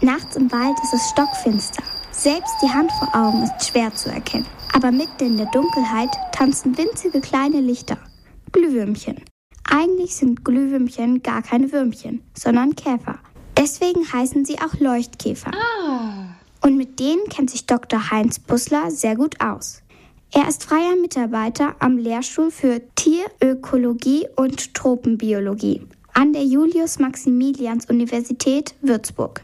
Nachts im Wald ist es stockfinster. Selbst die Hand vor Augen ist schwer zu erkennen. Aber mitten in der Dunkelheit tanzen winzige kleine Lichter. Glühwürmchen. Eigentlich sind Glühwürmchen gar keine Würmchen, sondern Käfer. Deswegen heißen sie auch Leuchtkäfer. Ah. Und mit denen kennt sich Dr. Heinz Bussler sehr gut aus. Er ist freier Mitarbeiter am Lehrstuhl für Tierökologie und Tropenbiologie an der Julius-Maximilians-Universität Würzburg.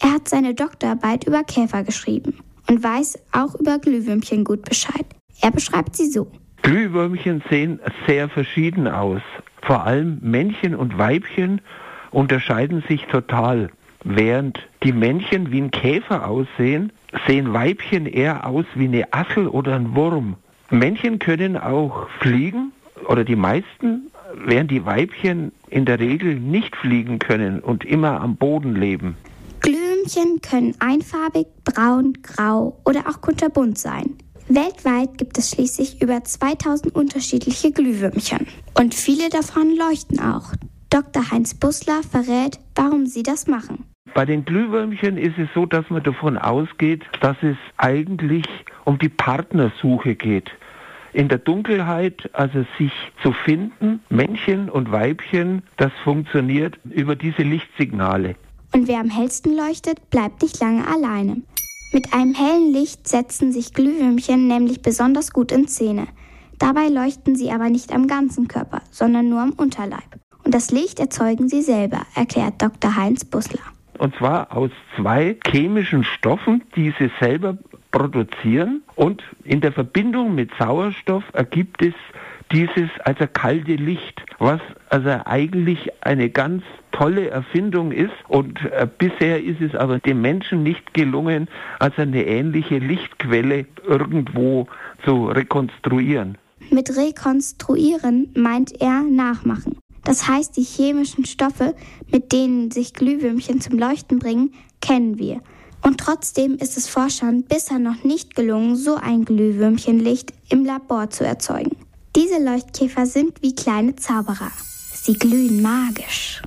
Er hat seine Doktorarbeit über Käfer geschrieben und weiß auch über Glühwürmchen gut Bescheid. Er beschreibt sie so. Glühwürmchen sehen sehr verschieden aus. Vor allem Männchen und Weibchen unterscheiden sich total. Während die Männchen wie ein Käfer aussehen, sehen Weibchen eher aus wie eine Assel oder ein Wurm. Männchen können auch fliegen oder die meisten, während die Weibchen in der Regel nicht fliegen können und immer am Boden leben. Glühwürmchen können einfarbig, braun, grau oder auch kunterbunt sein. Weltweit gibt es schließlich über 2000 unterschiedliche Glühwürmchen. Und viele davon leuchten auch. Dr. Heinz Bussler verrät, warum sie das machen. Bei den Glühwürmchen ist es so, dass man davon ausgeht, dass es eigentlich um die Partnersuche geht. In der Dunkelheit, also sich zu finden, Männchen und Weibchen, das funktioniert über diese Lichtsignale. Und wer am hellsten leuchtet, bleibt nicht lange alleine. Mit einem hellen Licht setzen sich Glühwürmchen nämlich besonders gut in Szene. Dabei leuchten sie aber nicht am ganzen Körper, sondern nur am Unterleib. Und das Licht erzeugen sie selber, erklärt Dr. Heinz Bussler. Und zwar aus zwei chemischen Stoffen, die sie selber produzieren. Und in der Verbindung mit Sauerstoff ergibt es dieses also kalte Licht, was also eigentlich eine ganz tolle Erfindung ist und äh, bisher ist es aber dem Menschen nicht gelungen, also eine ähnliche Lichtquelle irgendwo zu rekonstruieren. Mit rekonstruieren meint er nachmachen. Das heißt, die chemischen Stoffe, mit denen sich Glühwürmchen zum Leuchten bringen, kennen wir. Und trotzdem ist es Forschern bisher noch nicht gelungen, so ein Glühwürmchenlicht im Labor zu erzeugen. Diese Leuchtkäfer sind wie kleine Zauberer. Sie glühen magisch.